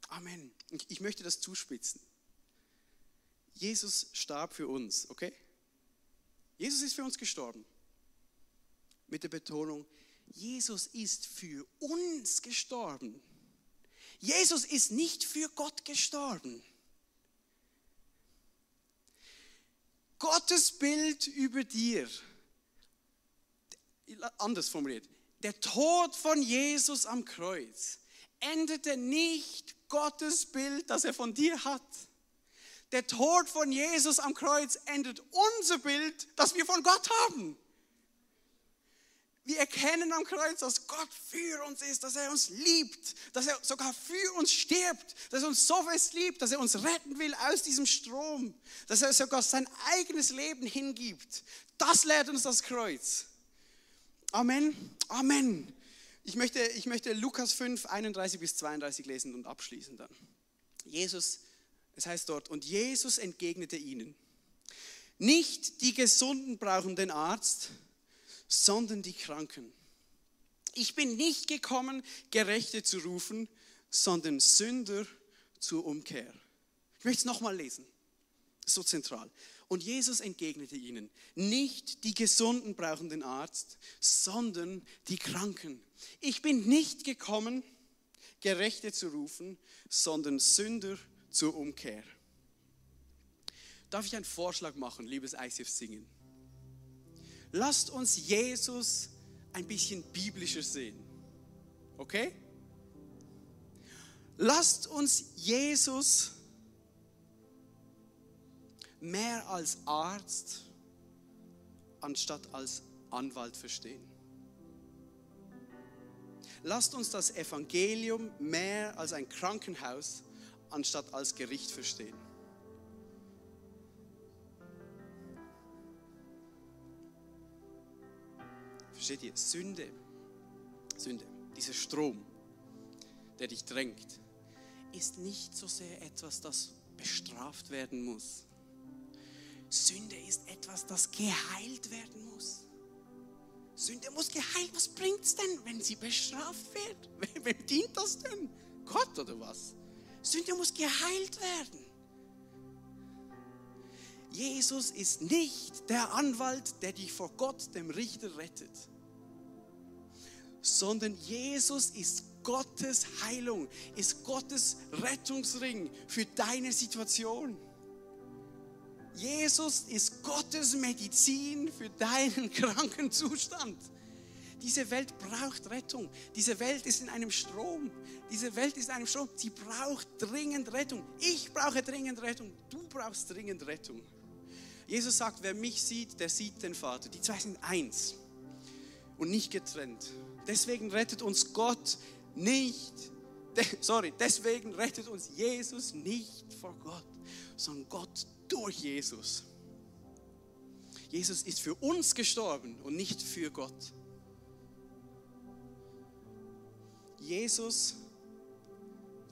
Amen. Ich möchte das zuspitzen. Jesus starb für uns, okay? Jesus ist für uns gestorben. Mit der Betonung, Jesus ist für uns gestorben. Jesus ist nicht für Gott gestorben. Gottes Bild über dir, anders formuliert, der Tod von Jesus am Kreuz endete nicht Gottes Bild, das er von dir hat. Der Tod von Jesus am Kreuz endet unser Bild, das wir von Gott haben. Wir erkennen am Kreuz, dass Gott für uns ist, dass er uns liebt, dass er sogar für uns stirbt, dass er uns so fest liebt, dass er uns retten will aus diesem Strom, dass er sogar sein eigenes Leben hingibt. Das lehrt uns das Kreuz. Amen. Amen. Ich möchte, ich möchte Lukas 5, 31 bis 32 lesen und abschließen dann. Jesus, es heißt dort, und Jesus entgegnete ihnen, nicht die Gesunden brauchen den Arzt, sondern die Kranken. Ich bin nicht gekommen, Gerechte zu rufen, sondern Sünder zur Umkehr. Ich möchte es nochmal lesen. So zentral. Und Jesus entgegnete ihnen, nicht die Gesunden brauchen den Arzt, sondern die Kranken. Ich bin nicht gekommen, Gerechte zu rufen, sondern Sünder zur Umkehr. Darf ich einen Vorschlag machen, liebes ICF Singen? Lasst uns Jesus ein bisschen biblischer sehen. Okay? Lasst uns Jesus mehr als Arzt anstatt als Anwalt verstehen. Lasst uns das Evangelium mehr als ein Krankenhaus anstatt als Gericht verstehen. Versteht ihr? Sünde, Sünde, dieser Strom, der dich drängt, ist nicht so sehr etwas, das bestraft werden muss. Sünde ist etwas, das geheilt werden muss. Sünde muss geheilt. Was bringt es denn, wenn sie bestraft wird? Wem dient das denn? Gott oder was? Sünde muss geheilt werden. Jesus ist nicht der Anwalt, der dich vor Gott, dem Richter, rettet, sondern Jesus ist Gottes Heilung, ist Gottes Rettungsring für deine Situation. Jesus ist Gottes Medizin für deinen kranken Zustand. Diese Welt braucht Rettung. Diese Welt ist in einem Strom. Diese Welt ist in einem Strom. Sie braucht dringend Rettung. Ich brauche dringend Rettung. Du brauchst dringend Rettung. Jesus sagt, wer mich sieht, der sieht den Vater. Die zwei sind eins und nicht getrennt. Deswegen rettet uns Gott nicht. Sorry, deswegen rettet uns Jesus nicht vor Gott, sondern Gott durch Jesus. Jesus ist für uns gestorben und nicht für Gott. Jesus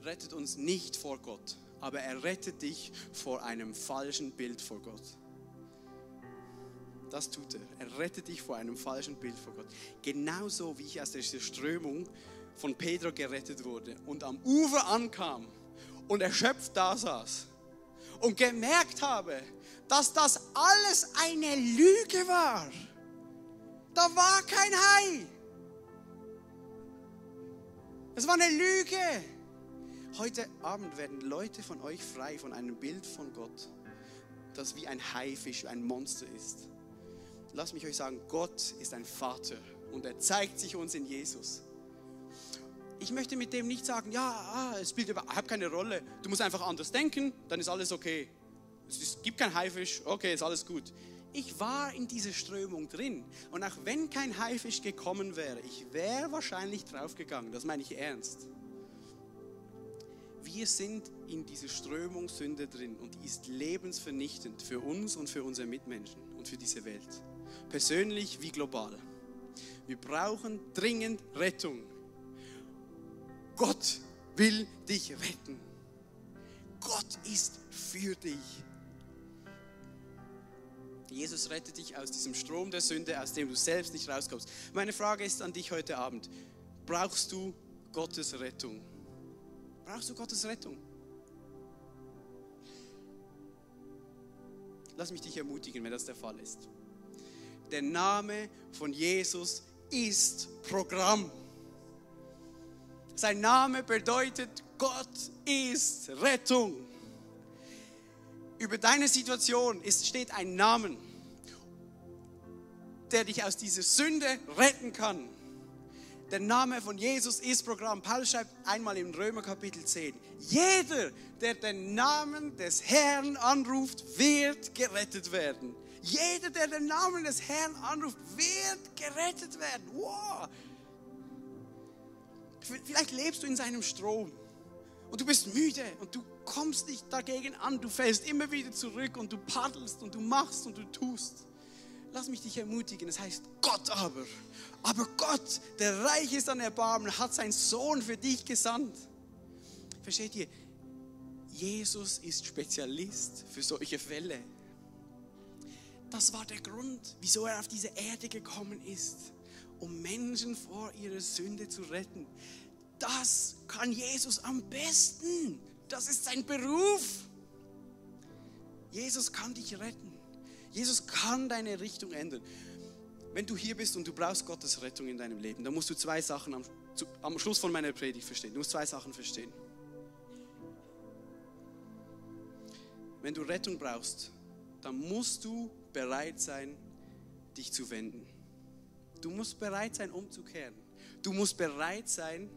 rettet uns nicht vor Gott, aber er rettet dich vor einem falschen Bild vor Gott. Das tut er. Er rettet dich vor einem falschen Bild vor Gott. Genauso wie ich aus dieser Strömung von Pedro gerettet wurde und am Ufer ankam und erschöpft da saß und gemerkt habe, dass das alles eine Lüge war. Da war kein Hai. Es war eine Lüge. Heute Abend werden Leute von euch frei von einem Bild von Gott, das wie ein Haifisch, ein Monster ist. Lasst mich euch sagen, Gott ist ein Vater und er zeigt sich uns in Jesus. Ich möchte mit dem nicht sagen, ja, ah, es spielt überhaupt keine Rolle. Du musst einfach anders denken, dann ist alles okay. Es gibt kein Haifisch, okay, ist alles gut. Ich war in dieser Strömung drin und auch wenn kein Haifisch gekommen wäre, ich wäre wahrscheinlich draufgegangen. Das meine ich ernst. Wir sind in dieser Strömung Sünde drin und die ist lebensvernichtend für uns und für unsere Mitmenschen und für diese Welt. Persönlich wie global. Wir brauchen dringend Rettung. Gott will dich retten. Gott ist für dich. Jesus rettet dich aus diesem Strom der Sünde, aus dem du selbst nicht rauskommst. Meine Frage ist an dich heute Abend. Brauchst du Gottes Rettung? Brauchst du Gottes Rettung? Lass mich dich ermutigen, wenn das der Fall ist. Der Name von Jesus ist Programm. Sein Name bedeutet, Gott ist Rettung. Über deine Situation ist, steht ein Namen, der dich aus dieser Sünde retten kann. Der Name von Jesus ist Programm. Paulus schreibt einmal im Römer Kapitel 10, jeder, der den Namen des Herrn anruft, wird gerettet werden. Jeder, der den Namen des Herrn anruft, wird gerettet werden. Wow, Vielleicht lebst du in seinem Strom und du bist müde und du kommst nicht dagegen an. Du fällst immer wieder zurück und du paddelst und du machst und du tust. Lass mich dich ermutigen. Es heißt Gott aber. Aber Gott, der reich ist an Erbarmen, hat seinen Sohn für dich gesandt. Versteht ihr? Jesus ist Spezialist für solche Fälle. Das war der Grund, wieso er auf diese Erde gekommen ist um Menschen vor ihrer Sünde zu retten. Das kann Jesus am besten. Das ist sein Beruf. Jesus kann dich retten. Jesus kann deine Richtung ändern. Wenn du hier bist und du brauchst Gottes Rettung in deinem Leben, dann musst du zwei Sachen am, zu, am Schluss von meiner Predigt verstehen. Du musst zwei Sachen verstehen. Wenn du Rettung brauchst, dann musst du bereit sein, dich zu wenden. Du musst bereit sein, umzukehren. Du musst bereit sein,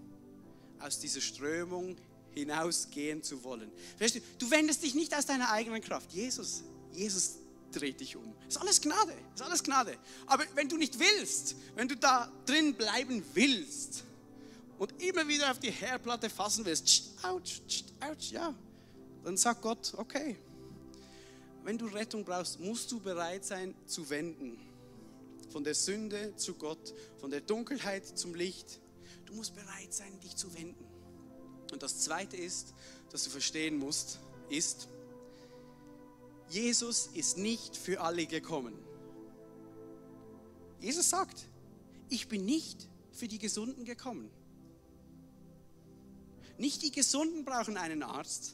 aus dieser Strömung hinausgehen zu wollen. Weißt du, du wendest dich nicht aus deiner eigenen Kraft. Jesus, Jesus dreht dich um. Ist alles Gnade, ist alles Gnade. Aber wenn du nicht willst, wenn du da drin bleiben willst und immer wieder auf die Herdplatte fassen willst, ouch, ouch, ja, dann sagt Gott, okay, wenn du Rettung brauchst, musst du bereit sein zu wenden. Von der Sünde zu Gott, von der Dunkelheit zum Licht. Du musst bereit sein, dich zu wenden. Und das Zweite ist, dass du verstehen musst, ist, Jesus ist nicht für alle gekommen. Jesus sagt, ich bin nicht für die Gesunden gekommen. Nicht die Gesunden brauchen einen Arzt,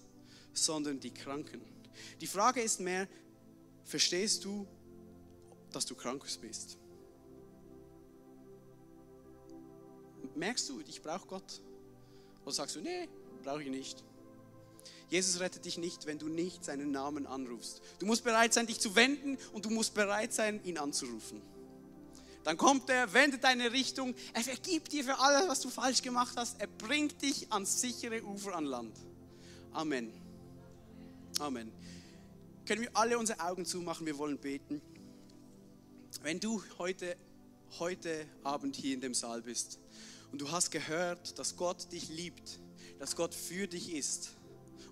sondern die Kranken. Die Frage ist mehr, verstehst du, dass du krank bist? Merkst du, ich brauche Gott? Oder sagst du, nee, brauche ich nicht? Jesus rettet dich nicht, wenn du nicht seinen Namen anrufst. Du musst bereit sein, dich zu wenden und du musst bereit sein, ihn anzurufen. Dann kommt er, wendet deine Richtung, er vergibt dir für alles, was du falsch gemacht hast, er bringt dich ans sichere Ufer an Land. Amen. Amen. Können wir alle unsere Augen zumachen? Wir wollen beten. Wenn du heute, heute Abend hier in dem Saal bist und du hast gehört, dass Gott dich liebt, dass Gott für dich ist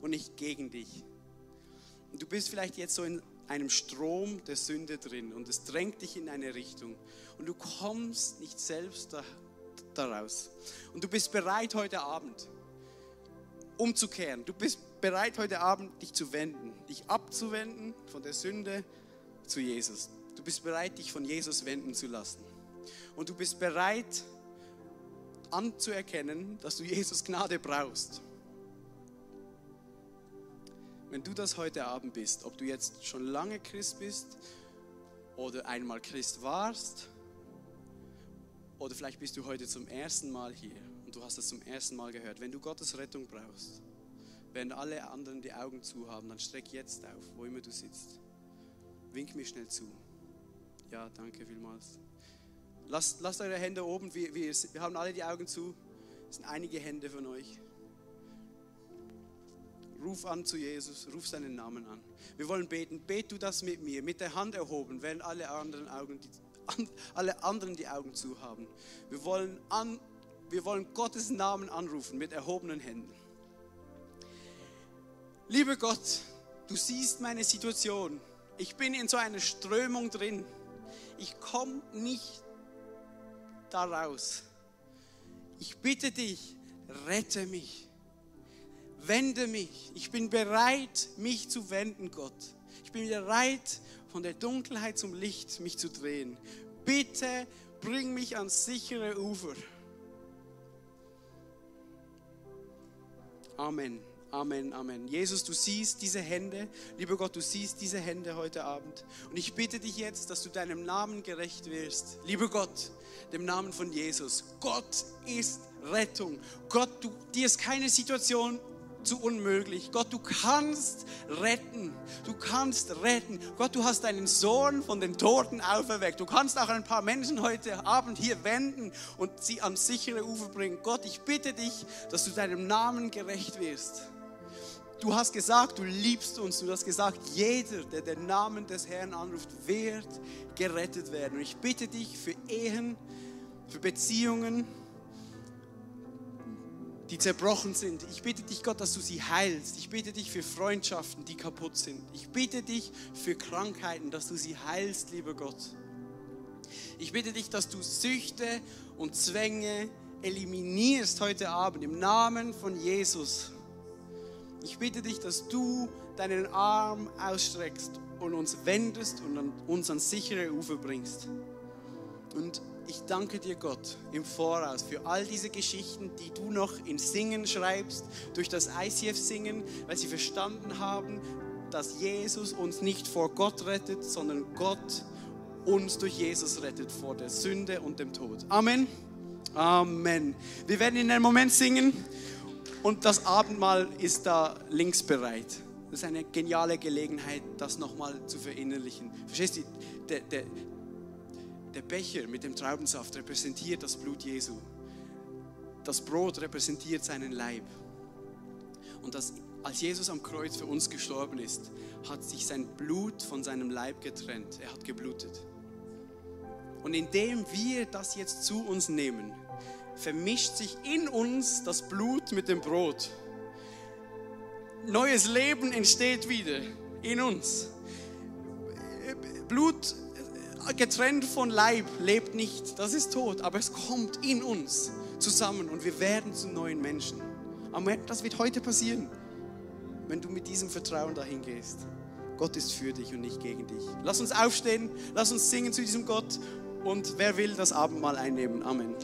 und nicht gegen dich. Und du bist vielleicht jetzt so in einem Strom der Sünde drin und es drängt dich in eine Richtung und du kommst nicht selbst da, daraus. Und du bist bereit heute Abend umzukehren. Du bist bereit heute Abend dich zu wenden, dich abzuwenden von der Sünde zu Jesus. Du bist bereit, dich von Jesus wenden zu lassen. Und du bist bereit anzuerkennen, dass du Jesus Gnade brauchst. Wenn du das heute Abend bist, ob du jetzt schon lange Christ bist oder einmal Christ warst oder vielleicht bist du heute zum ersten Mal hier und du hast es zum ersten Mal gehört, wenn du Gottes Rettung brauchst, während alle anderen die Augen zu haben, dann streck jetzt auf, wo immer du sitzt. Wink mir schnell zu. Ja, danke vielmals. Lasst, lasst eure Hände oben, wir, wir, wir haben alle die Augen zu. Es sind einige Hände von euch. Ruf an zu Jesus, ruf seinen Namen an. Wir wollen beten. Bet du das mit mir, mit der Hand erhoben, während alle anderen, Augen, die, alle anderen die Augen zu haben. Wir wollen, an, wir wollen Gottes Namen anrufen mit erhobenen Händen. Lieber Gott, du siehst meine Situation. Ich bin in so einer Strömung drin. Ich komme nicht daraus. Ich bitte dich, rette mich wende mich. Ich bin bereit, mich zu wenden, Gott. Ich bin bereit, von der Dunkelheit zum Licht mich zu drehen. Bitte bring mich ans sichere Ufer. Amen. Amen, Amen. Jesus, du siehst diese Hände. Lieber Gott, du siehst diese Hände heute Abend. Und ich bitte dich jetzt, dass du deinem Namen gerecht wirst. Lieber Gott, dem Namen von Jesus. Gott ist Rettung. Gott, du, dir ist keine Situation zu unmöglich. Gott, du kannst retten. Du kannst retten. Gott, du hast deinen Sohn von den Toten auferweckt. Du kannst auch ein paar Menschen heute Abend hier wenden und sie ans sichere Ufer bringen. Gott, ich bitte dich, dass du deinem Namen gerecht wirst. Du hast gesagt, du liebst uns. Du hast gesagt, jeder, der den Namen des Herrn anruft, wird gerettet werden. Und ich bitte dich für Ehen, für Beziehungen, die zerbrochen sind. Ich bitte dich, Gott, dass du sie heilst. Ich bitte dich für Freundschaften, die kaputt sind. Ich bitte dich für Krankheiten, dass du sie heilst, lieber Gott. Ich bitte dich, dass du Süchte und Zwänge eliminierst heute Abend im Namen von Jesus. Ich bitte dich, dass du deinen Arm ausstreckst und uns wendest und uns ans sichere Ufer bringst. Und ich danke dir, Gott, im Voraus für all diese Geschichten, die du noch in Singen schreibst, durch das ICF-Singen, weil sie verstanden haben, dass Jesus uns nicht vor Gott rettet, sondern Gott uns durch Jesus rettet vor der Sünde und dem Tod. Amen. Amen. Wir werden in einem Moment singen und das Abendmahl ist da links bereit. Das ist eine geniale Gelegenheit, das nochmal zu verinnerlichen. Verstehst du? Der, der, Der Becher mit dem Traubensaft repräsentiert das Blut Jesu. Das Brot repräsentiert seinen Leib. Und das, als Jesus am Kreuz für uns gestorben ist, hat sich sein Blut von seinem Leib getrennt. Er hat geblutet. Und indem wir das jetzt zu uns nehmen, vermischt sich in uns das Blut mit dem Brot. Neues Leben entsteht wieder in uns. Blut getrennt von Leib lebt nicht, das ist tot, aber es kommt in uns zusammen und wir werden zu neuen Menschen. Amen. Das wird heute passieren, wenn du mit diesem Vertrauen dahin gehst. Gott ist für dich und nicht gegen dich. Lass uns aufstehen, lass uns singen zu diesem Gott und wer will das Abendmahl einnehmen. Amen.